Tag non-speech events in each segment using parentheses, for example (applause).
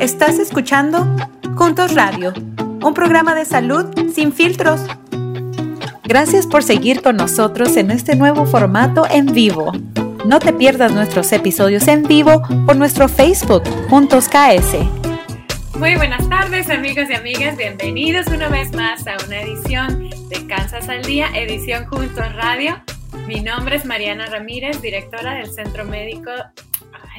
Estás escuchando Juntos Radio, un programa de salud sin filtros. Gracias por seguir con nosotros en este nuevo formato en vivo. No te pierdas nuestros episodios en vivo por nuestro Facebook Juntos KS. Muy buenas tardes amigos y amigas, bienvenidos una vez más a una edición de Kansas al Día, edición Juntos Radio. Mi nombre es Mariana Ramírez, directora del Centro Médico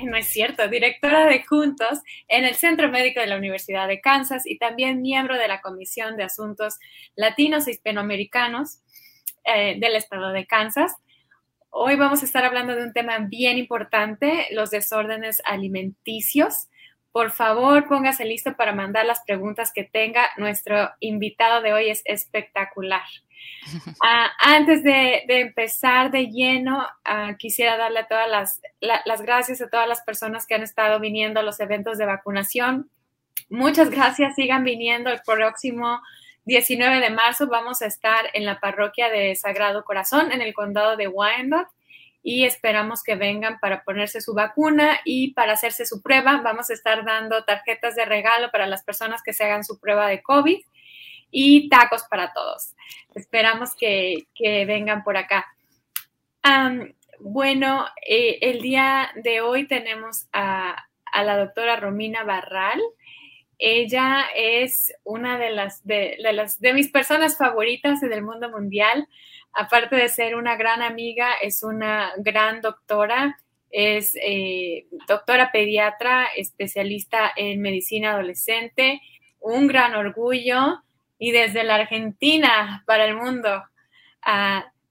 no es cierto, directora de Juntos en el Centro Médico de la Universidad de Kansas y también miembro de la Comisión de Asuntos Latinos e Hispanoamericanos eh, del Estado de Kansas. Hoy vamos a estar hablando de un tema bien importante, los desórdenes alimenticios. Por favor, póngase listo para mandar las preguntas que tenga. Nuestro invitado de hoy es espectacular. Ah, antes de, empezar de lleno, ah, quisiera darle todas las, las gracias a todas las personas que han estado viniendo a los eventos de vacunación. Muchas gracias, sigan viniendo el próximo 19 de marzo. Vamos a estar en la parroquia de Sagrado Corazón en el condado de Wyandotte y esperamos que vengan para ponerse su vacuna y para hacerse su prueba. Vamos a estar dando tarjetas de regalo para las personas que se hagan su prueba de COVID y tacos para todos. Esperamos que, vengan por acá. bueno, eh, el día de hoy tenemos a, la doctora Romina Barral. Ella es una de las de, las de mis personas favoritas en el mundo mundial. Aparte de ser una gran amiga, es una gran doctora. Es eh, doctora pediatra, especialista en medicina adolescente, un gran orgullo y desde la Argentina para el mundo.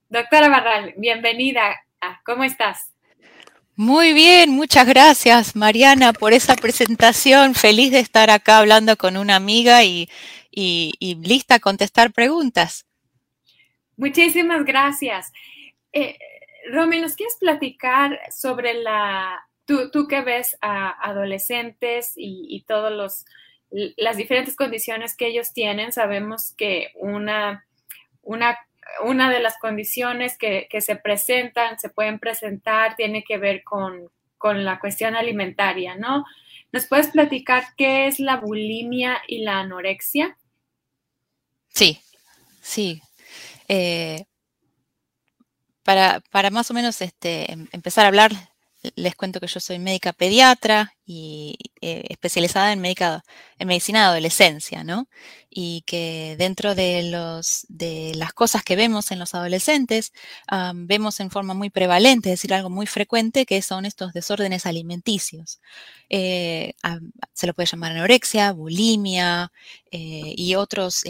doctora Barral, bienvenida. ¿Cómo estás? Muy bien, muchas gracias Mariana por esa presentación. Feliz de estar acá hablando con una amiga y, lista a contestar preguntas. Muchísimas gracias. Eh, Romy, ¿nos quieres platicar sobre la, tú, tú que ves a adolescentes y todos los, las diferentes condiciones que ellos tienen, sabemos que una, una, una de las condiciones que, se presentan, se pueden presentar, tiene que ver con, la cuestión alimentaria, ¿no? ¿Nos puedes platicar qué es la bulimia y la anorexia? Sí, sí. Eh, para, para, más o menos este, em, empezar a hablar les cuento que yo soy médica pediatra y eh, especializada en, medicina de adolescencia, ¿no? Y que dentro de, las cosas que vemos en los adolescentes, vemos en forma muy prevalente, es decir, algo muy frecuente, que son estos desórdenes alimenticios. Eh, se lo puede llamar anorexia, bulimia eh, y otros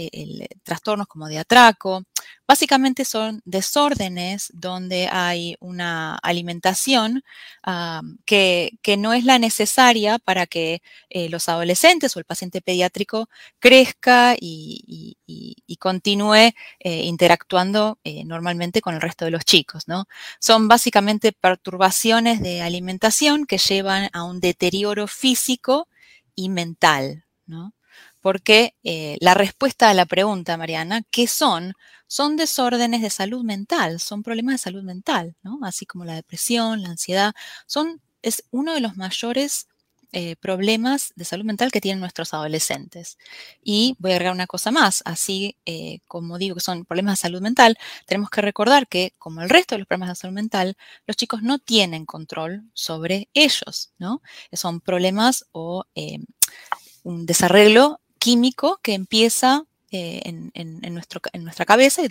trastornos como de atraco. Básicamente son desórdenes donde hay una alimentación que, no es la necesaria para que eh, los adolescentes o el paciente pediátrico crezca y, continúe eh, interactuando eh, normalmente con el resto de los chicos. ¿no? Son básicamente perturbaciones de alimentación que llevan a un deterioro físico y mental. ¿no? Porque la respuesta a la pregunta, Mariana, ¿qué son? son desórdenes de salud mental, son problemas de salud mental, ¿no? Así como la depresión, la ansiedad, son, es uno de los mayores eh, problemas de salud mental que tienen nuestros adolescentes. Y voy a agregar una cosa más, así eh, como digo que son problemas de salud mental, tenemos que recordar que, como el resto de los problemas de salud mental, los chicos no tienen control sobre ellos, ¿no? Son problemas o eh, un desarreglo químico que empieza eh, en, nuestro, en, nuestra cabeza y,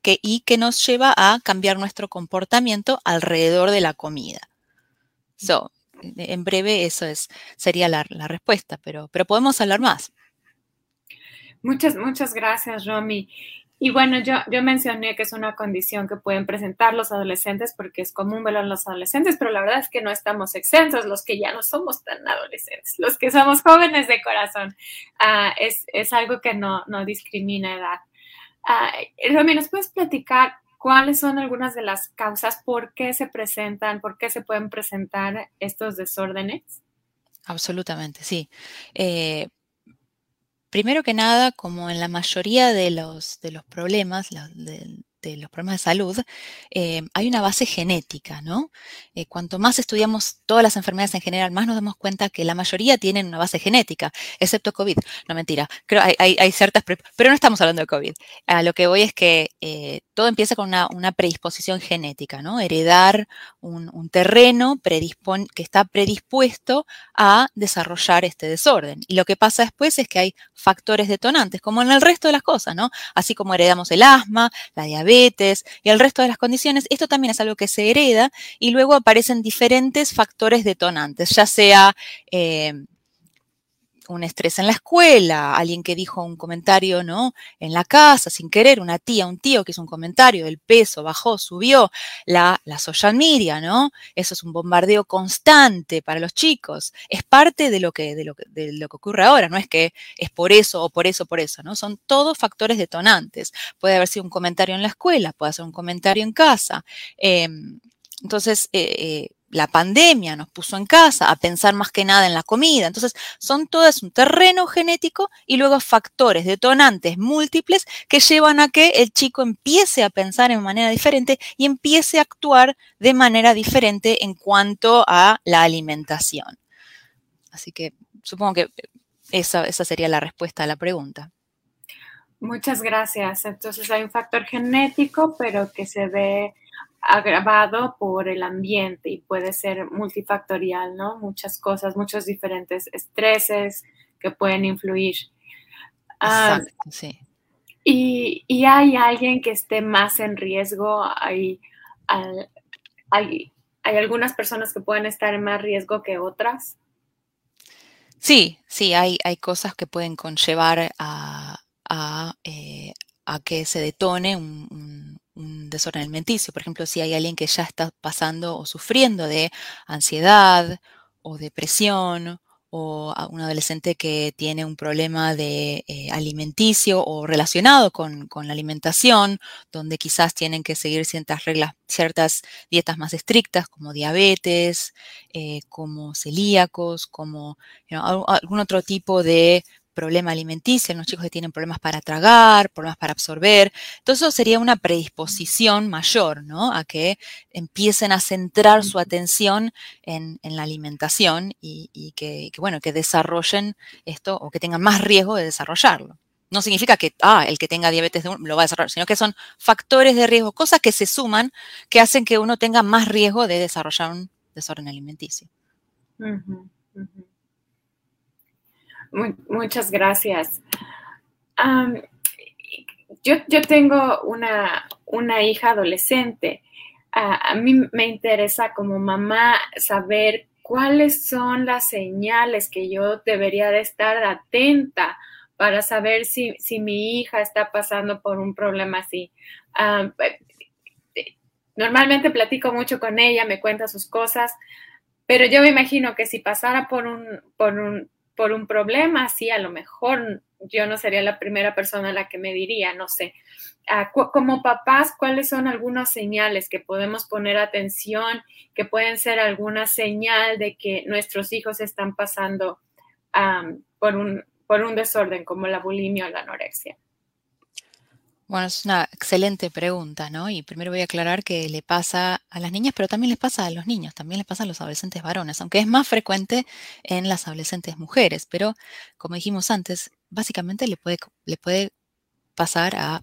que, y que nos lleva a cambiar nuestro comportamiento alrededor de la comida. So, en breve eso es, sería la, la respuesta, pero, pero podemos hablar más. Muchas, muchas gracias, Romy. Y bueno, yo, yo mencioné que es una condición que pueden presentar los adolescentes porque es común verlo en los adolescentes, pero la verdad es que no estamos exentos, los que ya no somos tan adolescentes, los que somos jóvenes de corazón. Ah, es, algo que no, discrimina edad. Uh, ¿nos puedes platicar cuáles son algunas de las causas, por qué se presentan, por qué se pueden presentar estos desórdenes? Absolutamente, sí. Eh, Primero que nada, como en la mayoría de los, de los problemas, los problemas de salud, eh, hay una base genética, ¿no? Eh, cuanto más estudiamos todas las enfermedades en general, más nos damos cuenta que la mayoría tienen una base genética, excepto COVID. No, mentira, creo hay, hay, ciertas, pero no estamos hablando de COVID. A lo que voy es que eh, todo empieza con una, predisposición genética, ¿no? Heredar un, terreno que está predispuesto a desarrollar este desorden. Y lo que pasa después es que hay factores detonantes, como en el resto de las cosas, ¿no? Así como heredamos el asma, la diabetes y el resto de las condiciones, esto también es algo que se hereda y luego aparecen diferentes factores detonantes, ya sea eh, un estrés en la escuela, alguien que dijo un comentario, ¿no? En la casa, sin querer, una tía, un tío que hizo un comentario, el peso bajó, subió, la, la social media, ¿no? Eso es un bombardeo constante para los chicos. Es parte de lo que, de lo de lo que ocurre ahora, no es que es por eso o por eso, por eso, ¿no? Son todos factores detonantes. Puede haber sido un comentario en la escuela, puede ser un comentario en casa. Em, entonces, eh, eh, la pandemia nos puso en casa a pensar más que nada en la comida. Entonces, son todas un terreno genético y luego factores detonantes múltiples que llevan a que el chico empiece a pensar en manera diferente y empiece a actuar de manera diferente en cuanto a la alimentación. Así que supongo que esa, esa sería la respuesta a la pregunta. Muchas gracias. Entonces hay un factor genético, pero que se ve agravado por el ambiente y puede ser multifactorial, ¿no? Muchas cosas, muchos diferentes estreses que pueden influir. Ah, Exacto, sí. Y, hay alguien que esté más en riesgo, hay, hay, algunas personas que pueden estar en más riesgo que otras. Sí, sí, hay, hay cosas que pueden conllevar a, a, eh, que se detone un, un desorden alimenticio. Por ejemplo, si hay alguien que ya está pasando o sufriendo de ansiedad o depresión o un adolescente que tiene un problema de eh, alimenticio o relacionado con, la alimentación, donde quizás tienen que seguir ciertas reglas, ciertas dietas más estrictas, como diabetes, eh, como celíacos, como algún otro tipo de problema alimenticio, los chicos que tienen problemas para tragar, problemas para absorber. Todo eso sería una predisposición mayor, ¿no? A que empiecen a centrar su atención en, la alimentación y, que, bueno, que desarrollen esto o que tengan más riesgo de desarrollarlo. No significa que, ah, el que tenga diabetes lo va a desarrollar, sino que son factores de riesgo, cosas que se suman que hacen que uno tenga más riesgo de desarrollar un desorden alimenticio muchas gracias. yo, yo, tengo una, una hija adolescente. a mí me interesa como mamá saber cuáles son las señales que yo debería de estar atenta para saber si, si mi hija está pasando por un problema así. normalmente platico mucho con ella, me cuenta sus cosas, pero yo me imagino que si pasara por un, por un, por un problema, sí, a lo mejor yo no sería la primera persona a la que me diría, no sé. Ah, como papás, ¿cuáles son algunas señales que podemos poner atención, que pueden ser alguna señal de que nuestros hijos están pasando por, un, por un desorden como la bulimia o la anorexia? Bueno, es una excelente pregunta, ¿no? Y primero voy a aclarar que le pasa a las niñas, pero también les pasa a los niños, también les pasa a los adolescentes varones, aunque es más frecuente en las adolescentes mujeres, pero como dijimos antes, básicamente le puede, le puede pasar a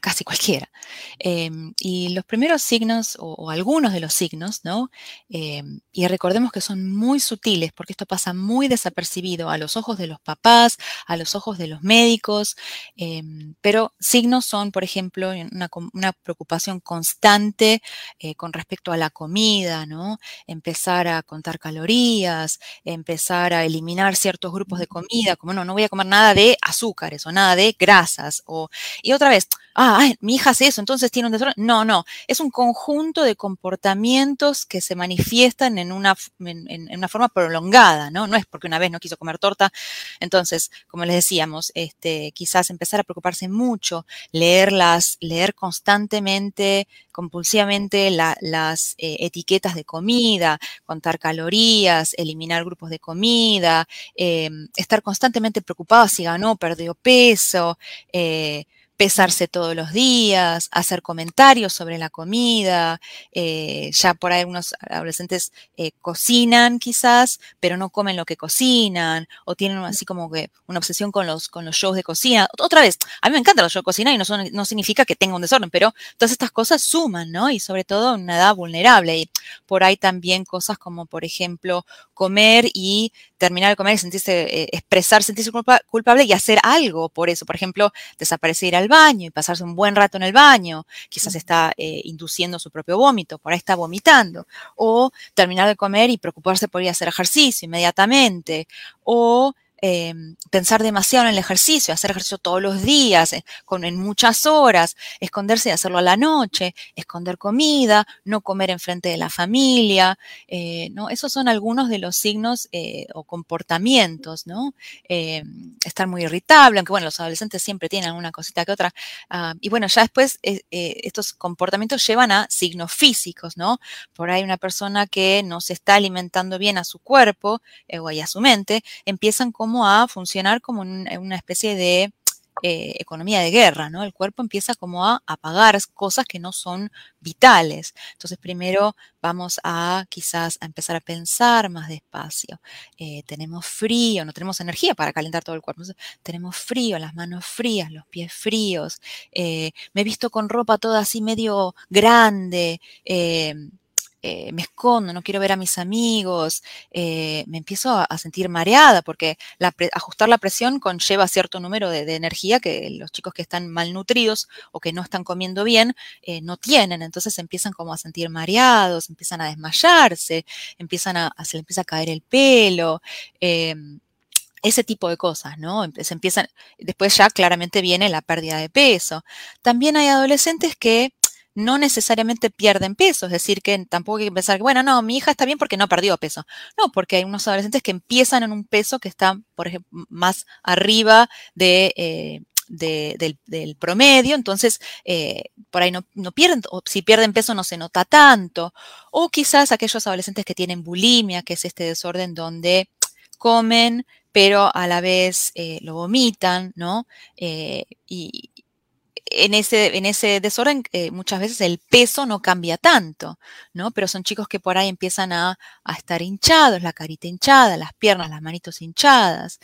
casi cualquiera. Em, y los primeros signos, o, algunos de los signos, ¿no? Em, y recordemos que son muy sutiles, porque esto pasa muy desapercibido a los ojos de los papás, a los ojos de los médicos, em, pero signos son, por ejemplo, una, una preocupación constante eh, con respecto a la comida, ¿no? Empezar a contar calorías, empezar a eliminar ciertos grupos de comida, como no, no voy a comer nada de azúcares o nada de grasas, o, y otra vez, ah, mi hija hace eso, entonces tiene un desorden. No, no, es un conjunto de comportamientos que se manifiestan en una, en, una forma prolongada, ¿no? No es porque una vez no quiso comer torta. Entonces, como les decíamos, este, quizás empezar a preocuparse mucho, leerlas, leer constantemente, compulsivamente las eh, etiquetas de comida, contar calorías, eliminar grupos de comida, em, estar constantemente preocupada si ganó o perdió peso, eh, pesarse todos los días, hacer comentarios sobre la comida, eh, ya por ahí algunos adolescentes eh, cocinan quizás, pero no comen lo que cocinan, o tienen así como que una obsesión con los, con los shows de cocina. Otra vez, a mí me encantan los shows de cocina y no, no significa que tenga un desorden, pero todas estas cosas suman, ¿no? Y sobre todo en una edad vulnerable. Y por ahí también cosas como, por ejemplo, comer y terminar de comer y sentirse, eh, expresar, sentirse culpable y hacer algo por eso. Por ejemplo, desaparecer, ir al baño y pasarse un buen rato en el baño. Quizás está eh, induciendo su propio vómito, por ahí está vomitando. O terminar de comer y preocuparse por ir a hacer ejercicio inmediatamente. O Em, pensar demasiado en el ejercicio, hacer ejercicio todos los días, eh, con, en muchas horas, esconderse y hacerlo a la noche, esconder comida, no comer enfrente de la familia, eh, ¿no? Esos son algunos de los signos eh, o comportamientos, ¿no? Em, estar muy irritable, aunque bueno, los adolescentes siempre tienen alguna cosita que otra. Ah, y bueno, ya después estos comportamientos llevan a signos físicos, ¿no? Por ahí una persona que no se está alimentando bien a su cuerpo o a su mente, empiezan con a funcionar como una especie de eh, economía de guerra, ¿no? El cuerpo empieza como a apagar cosas que no son vitales. Entonces, primero vamos a quizás a empezar a pensar más despacio. Eh, tenemos frío, no tenemos energía para calentar todo el cuerpo. tenemos frío, las manos frías, los pies fríos. Eh, me he visto con ropa toda así medio grande. Eh, me escondo, no quiero ver a mis amigos, eh, me empiezo a, sentir mareada porque ajustar la presión conlleva cierto número de, energía que los chicos que están malnutridos o que no están comiendo bien eh, no tienen. Entonces empiezan como a sentir mareados, empiezan a desmayarse, empiezan a, se les empieza a caer el pelo ese tipo de cosas, ¿no? Empiezan, después ya claramente viene la pérdida de peso. También hay adolescentes que no necesariamente pierden peso, es decir, que tampoco hay que pensar, bueno, no, mi hija está bien porque no perdió peso. No, porque hay unos adolescentes que empiezan en un peso que está, por ejemplo, más arriba de, eh, del, promedio, entonces eh, por ahí no, no, pierden, o si pierden peso no se nota tanto, o quizás aquellos adolescentes que tienen bulimia, que es este desorden donde comen, pero a la vez eh, lo vomitan, ¿no? y, en ese, en ese desorden eh, muchas veces el peso no cambia tanto, ¿no? Pero son chicos que por ahí empiezan a, estar hinchados, la carita hinchada, las piernas, las manitos hinchadas,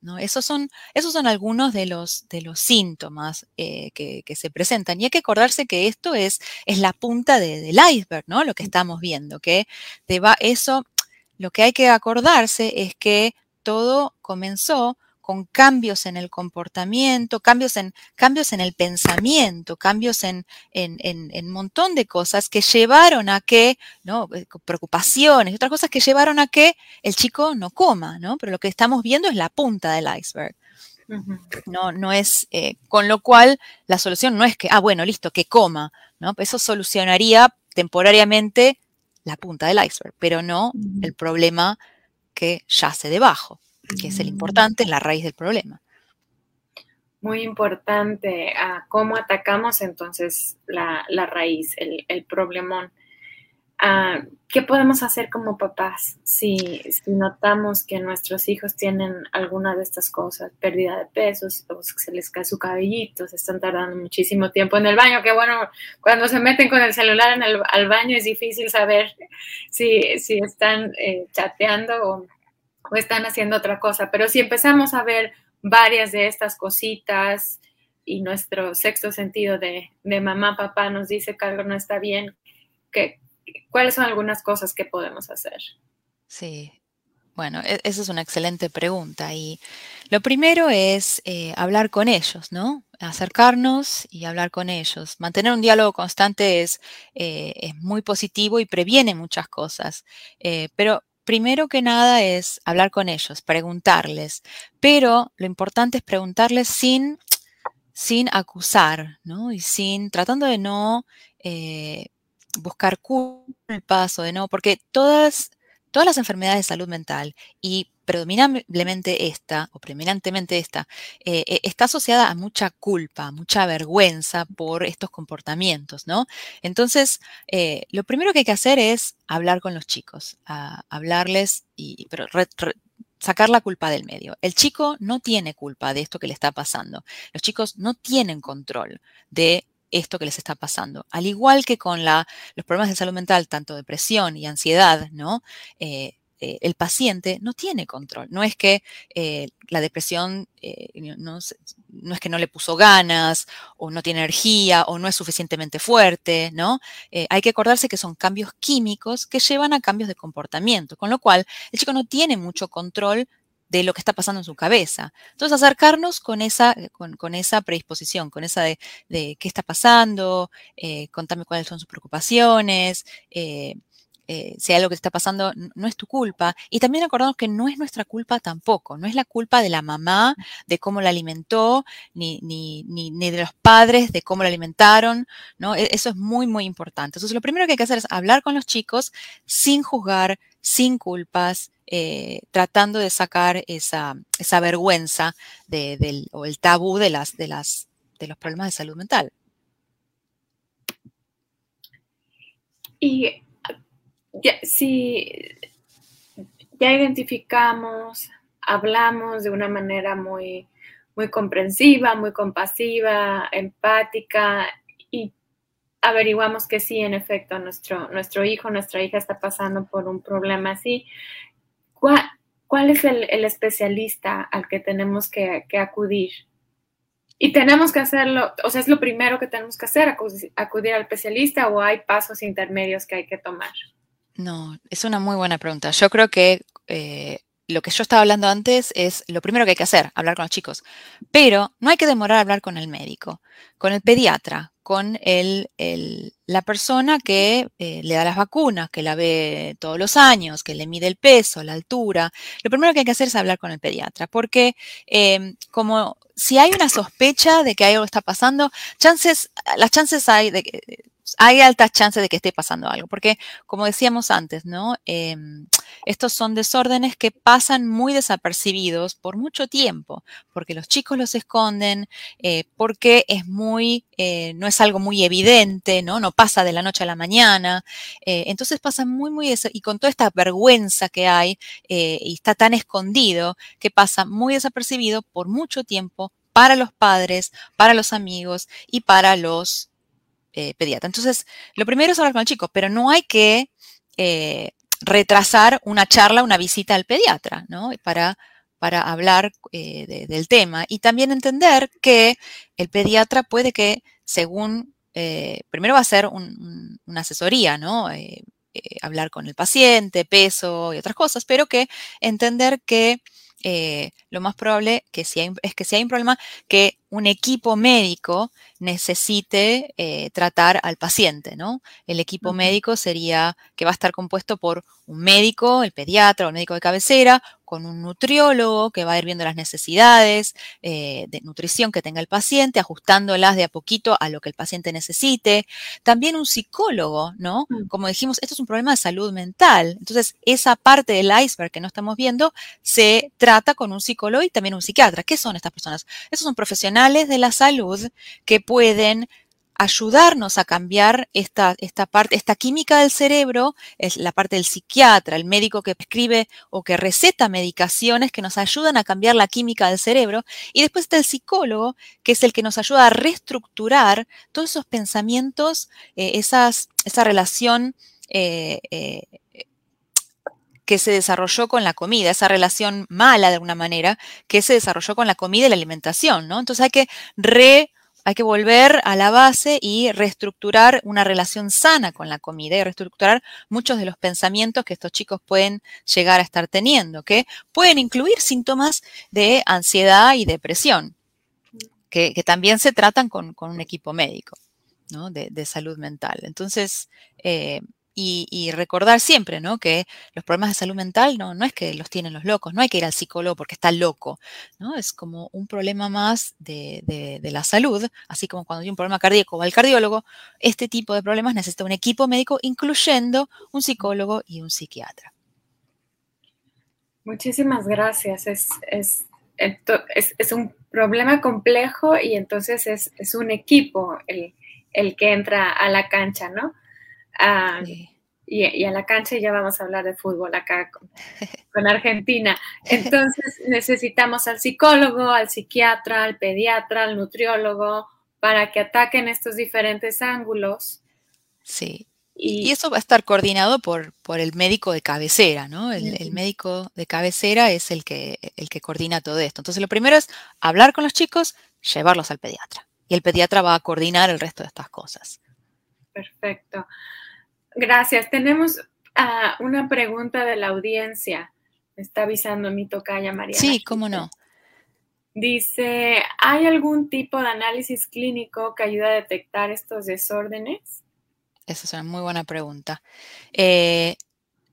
¿no? Esos son, esos son algunos de los, de los síntomas eh, que, se presentan. Y hay que acordarse que esto es, es la punta del iceberg, ¿no? Lo que estamos viendo, que te va, eso, lo que hay que acordarse es que todo comenzó con cambios en el comportamiento, cambios en, cambios en el pensamiento, cambios en, un montón de cosas que llevaron a que, ¿no? Eh, preocupaciones y otras cosas que llevaron a que el chico no coma, ¿no? Pero lo que estamos viendo es la punta del iceberg. No, no es, eh, con lo cual la solución no es que, ah, bueno, listo, que coma, ¿no? Eso solucionaría temporariamente la punta del iceberg, pero no el problema que yace debajo que es el importante, la raíz del problema. Muy importante a ah, cómo atacamos entonces la, raíz, el, el problemón. Ah, ¿Qué podemos hacer como papás si, si, notamos que nuestros hijos tienen alguna de estas cosas, pérdida de pesos, o se les cae su cabellito, se están tardando muchísimo tiempo en el baño? Que bueno, cuando se meten con el celular en el, al baño es difícil saber si, si están eh, chateando o o están haciendo otra cosa. Pero si empezamos a ver varias de estas cositas y nuestro sexto sentido de, mamá, papá nos dice que algo no está bien, que, ¿cuáles son algunas cosas que podemos hacer? Sí, bueno, e, esa es una excelente pregunta y lo primero es eh, hablar con ellos, ¿no? Acercarnos y hablar con ellos. Mantener un diálogo constante es, eh, es muy positivo y previene muchas cosas, eh, pero primero que nada es hablar con ellos, preguntarles, pero lo importante es preguntarles sin, sin acusar, ¿no? Y sin, tratando de no eh, buscar culpas o de no, porque todas, todas las enfermedades de salud mental y predominantemente esta, o predominantemente esta, eh, eh, está asociada a mucha culpa, mucha vergüenza por estos comportamientos, ¿no? Entonces, eh, lo primero que hay que hacer es hablar con los chicos, hablarles, y, sacar la culpa del medio. El chico no tiene culpa de esto que le está pasando. Los chicos no tienen control de esto que les está pasando. Al igual que con los problemas de salud mental, tanto depresión y ansiedad, ¿no? Eh, el paciente no tiene control. No es que eh, la depresión no, no, es que no le puso ganas o no tiene energía o no es suficientemente fuerte, ¿no? hay que acordarse que son cambios químicos que llevan a cambios de comportamiento, con lo cual el chico no tiene mucho control de lo que está pasando en su cabeza. Entonces, acercarnos con esa, con, esa predisposición, con esa de, qué está pasando, eh, contame cuáles son sus preocupaciones, eh, si algo que está pasando, no es tu culpa. Y también acordarnos que no es nuestra culpa tampoco, no es la culpa de la mamá, de cómo la alimentó, ni, ni, ni, ni de los padres, de cómo la alimentaron, ¿no? E, eso es muy, muy importante. Entonces, lo primero que hay que hacer es hablar con los chicos sin juzgar, sin culpas, eh, tratando de sacar esa, esa vergüenza del, o el tabú de, las, de, las, de los problemas de salud mental. Y ya, si ya identificamos, hablamos de una manera muy, muy comprensiva, muy compasiva, empática y averiguamos que sí, en efecto, nuestro, nuestro hijo, nuestra hija está pasando por un problema así, ¿cuál, es el, especialista al que tenemos que, acudir? Y tenemos que hacerlo, o sea, es lo primero que tenemos que hacer, acudir, al especialista o hay pasos intermedios que hay que tomar. No, es una muy buena pregunta. Yo creo que eh, lo que yo estaba hablando antes es lo primero que hay que hacer, hablar con los chicos. Pero no hay que demorar a hablar con el médico, con el pediatra, con el, la persona que eh, le da las vacunas, que la ve todos los años, que le mide el peso, la altura. Lo primero que hay que hacer es hablar con el pediatra, porque em, como si hay una sospecha de que algo está pasando, las chances hay de que hay altas chances de que esté pasando algo, porque como decíamos antes, ¿no? Em, estos son desórdenes que pasan muy desapercibidos por mucho tiempo, porque los chicos los esconden, eh, porque es muy, eh, no es algo muy evidente, ¿no? No pasa de la noche a la mañana. Eh, entonces pasa muy, muy, y con toda esta vergüenza que hay, y está tan escondido, que pasa muy desapercibido por mucho tiempo para los padres, para los amigos y para los eh, pediatra. Entonces, lo primero es hablar con el chico, pero no hay que eh, retrasar una charla, una visita al pediatra, ¿no? Para, para hablar eh, del tema. Y también entender que el pediatra puede que, según, primero va a ser una asesoría, ¿no? hablar con el paciente, peso y otras cosas, pero que entender que lo más probable es que si hay un problema, que un equipo médico necesite eh, tratar al paciente, ¿no? El equipo médico sería que va a estar compuesto por un médico, el pediatra o el médico de cabecera, con un nutriólogo que va a ir viendo las necesidades eh, de nutrición que tenga el paciente, ajustándolas de a poquito a lo que el paciente necesite. También un psicólogo, ¿no? Mm. Como dijimos, esto es un problema de salud mental. Entonces, esa parte del iceberg que no estamos viendo se trata con un psicólogo y también un psiquiatra. ¿Qué son estas personas? Estos son profesionales de la salud que pueden ayudarnos a cambiar esta, esta parte, esta química del cerebro, es la parte del psiquiatra, el médico que prescribe o que receta medicaciones que nos ayudan a cambiar la química del cerebro. Y después está el psicólogo, que es el que nos ayuda a reestructurar todos esos pensamientos, eh, esa relación eh, eh, que se desarrolló con la comida, esa relación mala de alguna manera que se desarrolló con la comida y la alimentación, ¿no? Entonces hay que re, hay que volver a la base y reestructurar una relación sana con la comida y reestructurar muchos de los pensamientos que estos chicos pueden llegar a estar teniendo, que pueden incluir síntomas de ansiedad y depresión, que, también se tratan con, un equipo médico. ¿no? De, salud mental. Entonces, eh, y, recordar siempre, ¿no? Que los problemas de salud mental no, no es que los tienen los locos, no hay que ir al psicólogo porque está loco, ¿no? Es como un problema más de, de, la salud, así como cuando hay un problema cardíaco va al cardiólogo, este tipo de problemas necesita un equipo médico, incluyendo un psicólogo y un psiquiatra. Muchísimas gracias. Es, es, es, un problema complejo y entonces es, un equipo el, el que entra a la cancha, ¿no? Ah, y, a la cancha y ya vamos a hablar de fútbol acá (laughs) con, Argentina. Entonces necesitamos al psicólogo, al psiquiatra, al pediatra, al nutriólogo, para que ataquen estos diferentes ángulos. Sí. Y, eso va a estar coordinado por, por el médico de cabecera, ¿no? El, médico de cabecera es el que, el que coordina todo esto. Entonces, lo primero es hablar con los chicos, llevarlos al pediatra. Y el pediatra va a coordinar el resto de estas cosas. Perfecto. Gracias. Tenemos ah, una pregunta de la audiencia. Me está avisando mi tocaya María. Sí, cómo no. Dice, ¿hay algún tipo de análisis clínico que ayude a detectar estos desórdenes? Esa es una muy buena pregunta. Eh,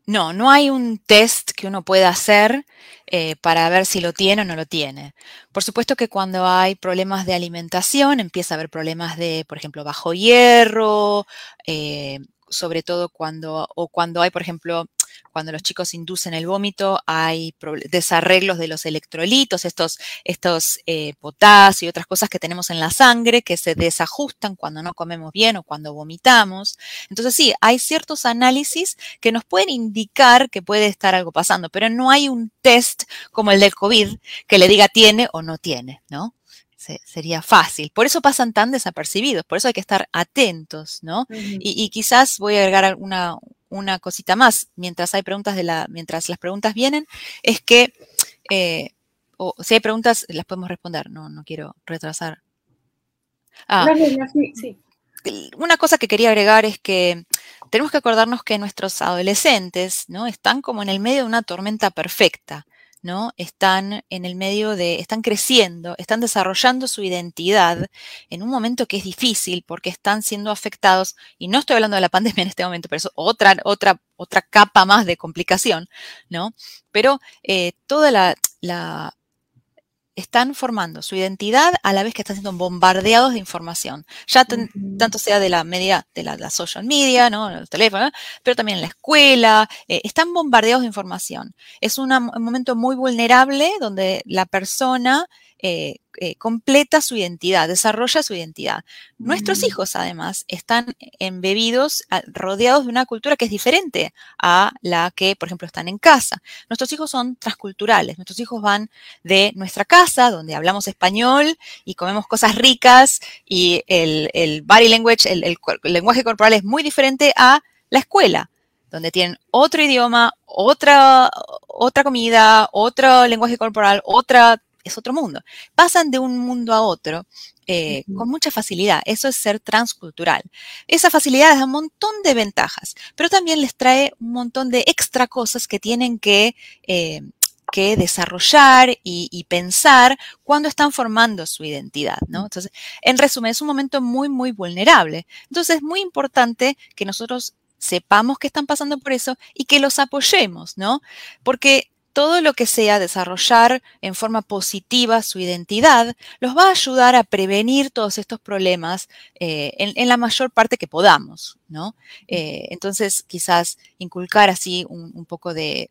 no, no hay un test que uno pueda hacer eh, para ver si lo tiene o no lo tiene. Por supuesto que cuando hay problemas de alimentación, empieza a haber problemas de, por ejemplo, bajo hierro, eh, sobre todo cuando, o cuando hay, por ejemplo, cuando los chicos inducen el vómito, hay desarreglos de los electrolitos, estos, estos eh, y otras cosas que tenemos en la sangre que se desajustan cuando no comemos bien o cuando vomitamos. Entonces sí, hay ciertos análisis que nos pueden indicar que puede estar algo pasando, pero no hay un test como el del COVID que le diga tiene o no tiene, ¿no? Sería fácil. Por eso pasan tan desapercibidos, por eso hay que estar atentos, ¿no? y, quizás voy a agregar una, una, cosita más, mientras hay preguntas de la, mientras las preguntas vienen, es que eh, o si hay preguntas, las podemos responder, no, no quiero retrasar. Ah, una cosa que quería agregar es que tenemos que acordarnos que nuestros adolescentes ¿no? están como en el medio de una tormenta perfecta. ¿No? Están en el medio de, están creciendo, están desarrollando su identidad en un momento que es difícil porque están siendo afectados, y no estoy hablando de la (laughs) pandemia en este momento, pero es otra, otra, otra capa más de complicación, ¿no? Pero eh, toda la, la están formando su identidad a la vez que están siendo bombardeados de información, ya tanto sea de la media, de la, social media, ¿no? el teléfono, pero también en la escuela, eh, están bombardeados de información. Es un momento muy vulnerable donde la persona eh, eh, completa su identidad, desarrolla su identidad. Nuestros mm. hijos, además, están embebidos, rodeados de una cultura que es diferente a la que, por ejemplo, están en casa. Nuestros hijos son transculturales, nuestros hijos van de nuestra casa, donde hablamos español y comemos cosas ricas y el, body language, el lenguaje corporal es muy diferente a la escuela donde tienen otro idioma, otra, otra comida, otro lenguaje corporal, otra es otro mundo. Pasan de un mundo a otro eh, con mucha facilidad. Eso es ser transcultural. Esa facilidad da un montón de ventajas, pero también les trae un montón de extra cosas que tienen que, eh, que desarrollar y, pensar cuando están formando su identidad. ¿no? Entonces, en resumen, es un momento muy, muy vulnerable. Entonces, es muy importante que nosotros sepamos que están pasando por eso y que los apoyemos, ¿no? Porque todo lo que sea desarrollar en forma positiva su identidad, los va a ayudar a prevenir todos estos problemas eh, en, la mayor parte que podamos, ¿no? Eh, entonces, quizás inculcar así un, poco de,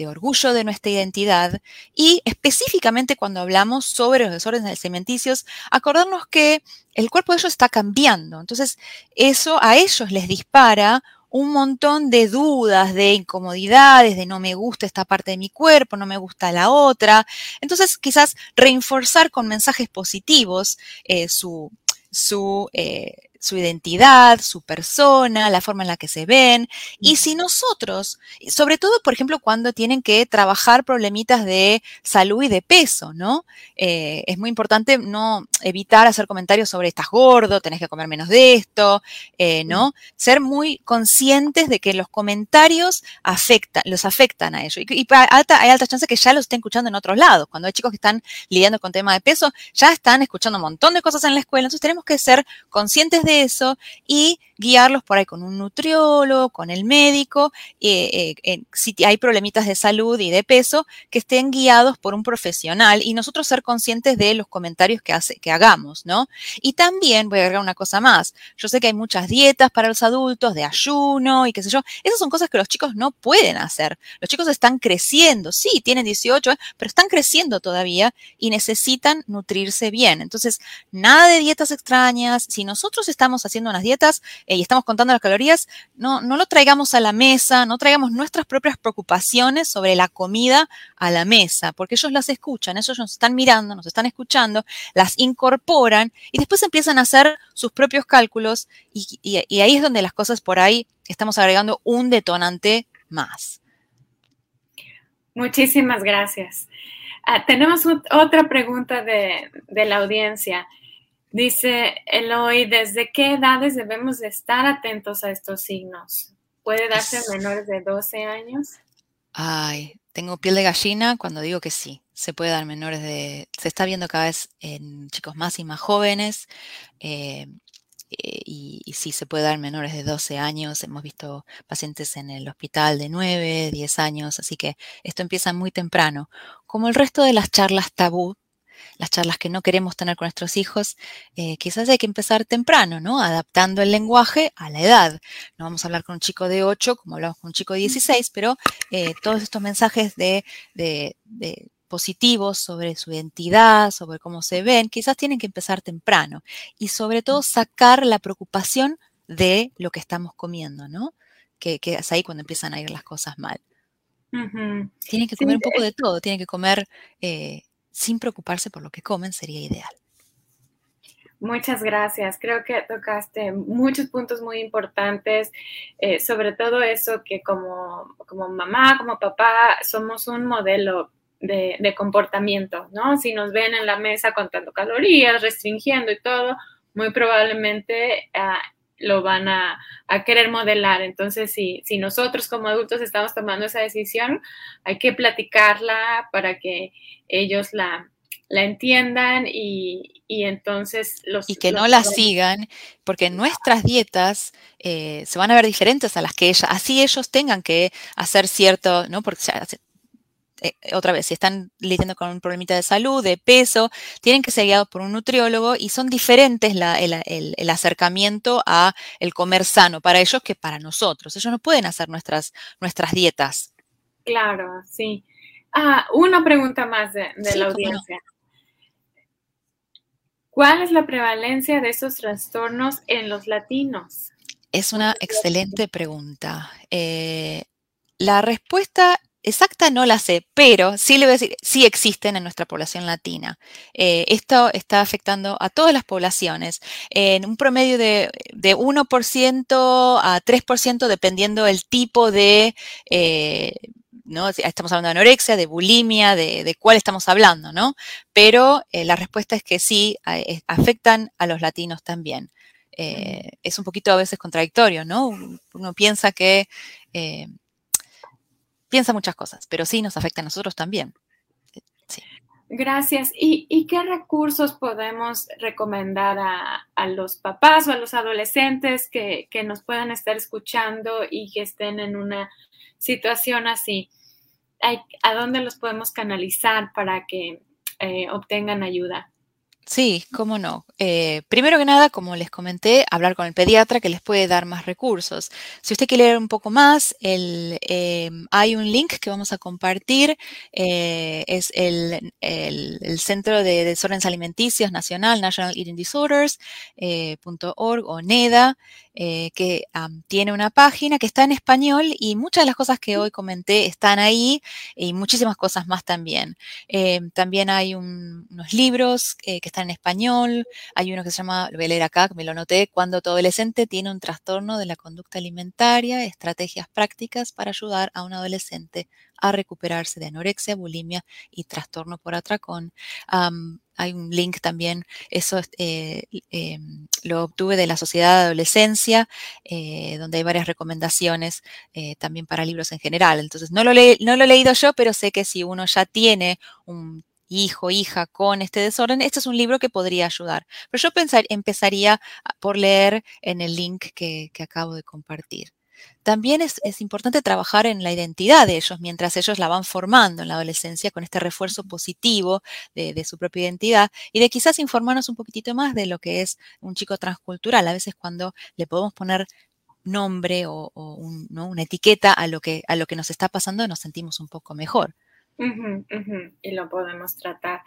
orgullo de nuestra identidad y específicamente cuando hablamos sobre los desórdenes alimenticios, acordarnos que el cuerpo de ellos está cambiando. Entonces, eso a ellos les dispara un montón de dudas, de incomodidades, de no me gusta esta parte de mi cuerpo, no me gusta la otra. Entonces, quizás reforzar con mensajes positivos eh, su, su eh, su identidad, su persona, la forma en la que se ven. Y si nosotros, sobre todo, por ejemplo, cuando tienen que trabajar problemitas de salud y de peso, ¿no? Eh, es muy importante no evitar hacer comentarios sobre estás gordo, tenés que comer menos de esto, eh, ¿no? Ser muy conscientes de que los comentarios afectan, los afectan a ellos. Y, hay alta chance que ya los estén escuchando en otros lados. Cuando hay chicos que están lidiando con temas de peso, ya están escuchando un montón de cosas en la escuela. Entonces tenemos que ser conscientes de eso y guiarlos por ahí con un nutriólogo, con el médico, eh, eh, si hay problemitas de salud y de peso, que estén guiados por un profesional y nosotros ser conscientes de los comentarios que, hace, que hagamos, ¿no? Y también voy a agregar una cosa más. Yo sé que hay muchas dietas para los adultos de ayuno y qué sé yo. Esas son cosas que los chicos no pueden hacer. Los chicos están creciendo, sí, tienen 18, pero están creciendo todavía y necesitan nutrirse bien. Entonces, nada de dietas extrañas. Si nosotros estamos haciendo unas dietas eh, y estamos contando las calorías, no, no lo traigamos a la mesa, no traigamos nuestras propias preocupaciones sobre la comida a la mesa, porque ellos las escuchan, ellos nos están mirando, nos están escuchando, las incorporan y después empiezan a hacer sus propios cálculos y, y ahí es donde las cosas por ahí estamos agregando un detonante más. Muchísimas gracias. Ah, tenemos otra pregunta de, la audiencia. Dice Eloy, ¿desde qué edades debemos de estar atentos a estos signos? ¿Puede darse a menores de 12 años? Ay, tengo piel de gallina cuando digo que sí. Se puede dar menores de... Se está viendo cada vez en chicos más y más jóvenes. Eh, eh, y, y, sí se puede dar menores de 12 años. Hemos visto pacientes en el hospital de 9, 10 años, así que esto empieza muy temprano. Como el resto de las charlas tabú, las charlas que no queremos tener con nuestros hijos, eh, quizás hay que empezar temprano, ¿no? Adaptando el lenguaje a la edad. No vamos a hablar con un chico de 8 como hablamos con un chico de 16, pero eh, todos estos mensajes de, de, de positivos sobre su identidad, sobre cómo se ven, quizás tienen que empezar temprano y sobre todo sacar la preocupación de lo que estamos comiendo, ¿no? Que, es ahí cuando empiezan a ir las cosas mal. Tienen que comer un poco de todo, tienen que comer eh, sin preocuparse por lo que comen, sería ideal. Muchas gracias. Creo que tocaste muchos puntos muy importantes, eh, sobre todo eso que como, como mamá, como papá, somos un modelo de, comportamiento, ¿no? Si nos ven en la mesa contando calorías, restringiendo y todo, muy probablemente ah, lo van a, querer modelar. Entonces, si, si nosotros como adultos estamos tomando esa decisión, hay que platicarla para que ellos la, la entiendan y, entonces los... Y que no la sigan, porque nuestras dietas eh, se van a ver diferentes a las que ellas, así ellos tengan que hacer cierto, ¿no? Porque eh, otra vez, si están lidiando con un problemita de salud, de peso, tienen que ser guiados por un nutriólogo y son diferentes el, acercamiento a el comer sano para ellos que para nosotros. Ellos no pueden hacer nuestras, nuestras dietas. Claro, sí. Ah, una pregunta más de, la audiencia. ¿Cuál es la prevalencia de esos trastornos en los latinos? Es una excelente pregunta. Eh, la respuesta exacta no la sé, pero sí le voy a decir, sí existen en nuestra población latina. Eh, esto está afectando a todas las poblaciones en un promedio de, 1% a 3% dependiendo del tipo de... Eh, ¿no? Estamos hablando de anorexia, de bulimia, de, cuál estamos hablando, ¿no? Pero eh, la respuesta es que sí, afectan a los latinos también. es un poquito a veces contradictorio, ¿no? Uno piensa que piensa muchas cosas, pero sí nos afecta a nosotros también. Eh, Gracias. ¿Y, qué recursos podemos recomendar a, los papás o a los adolescentes que, nos puedan estar escuchando y que estén en una situación así? ¿A dónde los podemos canalizar para que eh, obtengan ayuda? Sí, cómo no. Eh, primero que nada, como les comenté, hablar con el pediatra que les puede dar más recursos. Si usted quiere leer un poco más, el, eh, hay un link que vamos a compartir. Eh, es el, Centro de Desórdenes Alimenticios Nacional, National Eating Disorders, .org o NEDA, que tiene una página que está en español y muchas de las cosas que hoy comenté están ahí y muchísimas cosas más también. también hay unos libros que están en español. Hay uno que se llama, lo voy a leer acá, me lo noté, cuando tu adolescente tiene un trastorno de la conducta alimentaria, estrategias prácticas para ayudar a un adolescente a recuperarse de anorexia, bulimia y trastorno por atracón. hay un link también, eso eh, em, lo obtuve de la Sociedad de Adolescencia, eh, donde hay varias recomendaciones eh, también para libros en general. Entonces, no lo, no lo he leído yo, pero sé que si uno ya tiene un hijo, hija con este desorden, este es un libro que podría ayudar. Pero yo empezaría por leer en el link que, acabo de compartir. También es, importante trabajar en la identidad de ellos mientras ellos la van formando en la adolescencia con este refuerzo positivo de, su propia identidad y de quizás informarnos un poquitito más de lo que es un chico transcultural. A veces cuando le podemos poner nombre o, una etiqueta a lo, que, a lo que nos está pasando nos sentimos un poco mejor. Y lo podemos tratar.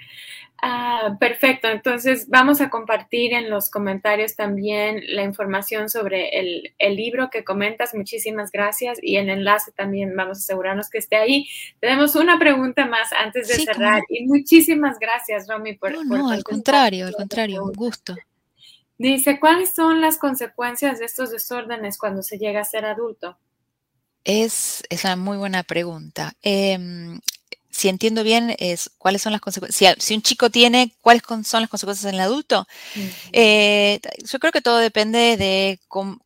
Ah, perfecto, entonces vamos a compartir en los comentarios también la información sobre el, libro que comentas. Muchísimas gracias y el enlace también vamos a asegurarnos que esté ahí. Tenemos una pregunta más antes de cerrar y muchísimas gracias, Romy, por... No, no al contrario, al contrario, un gusto. Dice, ¿cuáles son las consecuencias de estos desórdenes cuando se llega a ser adulto? Es, es una muy buena pregunta. Em, si entiendo bien, es cuáles son las consecuencias. Si, un chico tiene, ¿cuáles son las consecuencias en el adulto? Eh, yo creo que todo depende de cómo,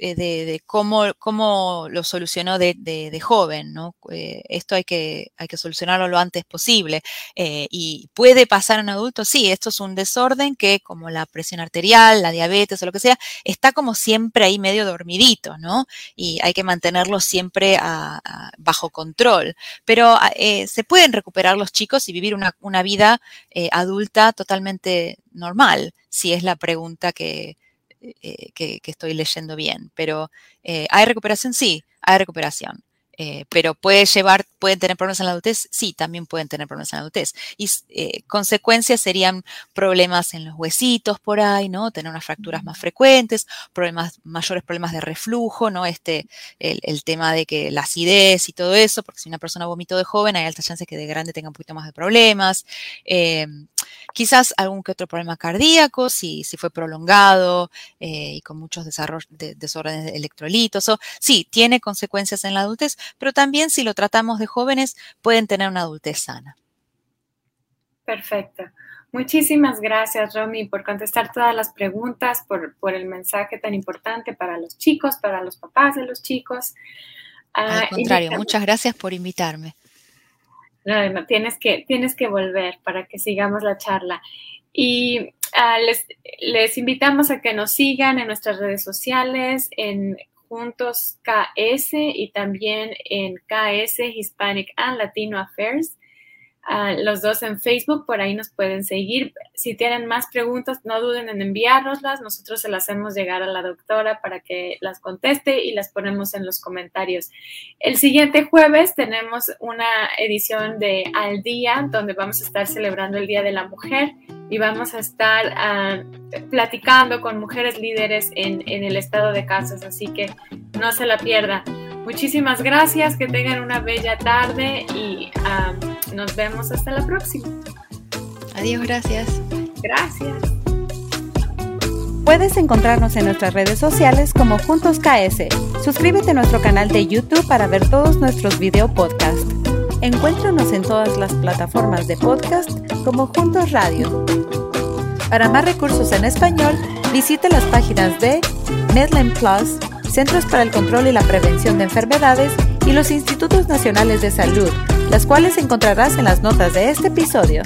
eh, de, cómo, cómo, lo solucionó de, joven, ¿no? Eh, esto hay que, hay que solucionarlo lo antes posible. Eh, y puede pasar en adultos, sí, esto es un desorden que, como la presión arterial, la diabetes o lo que sea, está como siempre ahí medio dormidito, ¿no? Y hay que mantenerlo siempre bajo control. Pero se pueden recuperar los chicos y vivir una, una vida adulta totalmente normal, si es la pregunta que, eh, que, estoy leyendo bien. Pero eh, hay recuperación, sí, hay recuperación. Eh, pero puede llevar, pueden tener problemas en la adultez, sí, también pueden tener problemas en la adultez. Y consecuencias serían problemas en los huesitos por ahí, ¿no? Tener unas fracturas más frecuentes, problemas, mayores problemas de reflujo, ¿no? Este, el, tema de que la acidez y todo eso, porque si una persona vomitó de joven, hay altas chances que de grande tenga un poquito más de problemas. Quizás algún que otro problema cardíaco, si, si fue prolongado eh, y con muchos de, desórdenes de electrolitos. O, sí, tiene consecuencias en la adultez, pero también si lo tratamos de jóvenes, pueden tener una adultez sana. Perfecto. Muchísimas gracias, Romy, por contestar todas las preguntas, por, por, el mensaje tan importante para los chicos, para los papás de los chicos. Al ah, contrario, muchas gracias por invitarme. No, tienes que, tienes que volver para que sigamos la charla. Y ah, les, les, invitamos a que nos sigan en nuestras redes sociales, en Juntos KS y también en KS Hispanic and Latino Affairs los dos en Facebook, por ahí nos pueden seguir. Si tienen más preguntas, no duden en enviárnoslas. Nosotros se las hacemos llegar a la doctora para que las conteste y las ponemos en los comentarios. El siguiente jueves tenemos una edición de Al Día, donde vamos a estar celebrando el Día de la Mujer y vamos a estar ah, platicando con mujeres líderes en, en el estado de Kansas, así que no se la pierda. Muchísimas gracias, que tengan una bella tarde y nos vemos hasta la próxima. Adiós, gracias. Gracias. Puedes encontrarnos en nuestras redes sociales como Juntos KS. Suscríbete a nuestro canal de YouTube para ver todos nuestros video podcast. Encuéntranos en todas las plataformas de podcast como Juntos Radio. Para más recursos en español, visite las páginas de Medline Plus Centros para el Control y la Prevención de Enfermedades y los Institutos Nacionales de Salud, las cuales encontrarás en las notas de este episodio.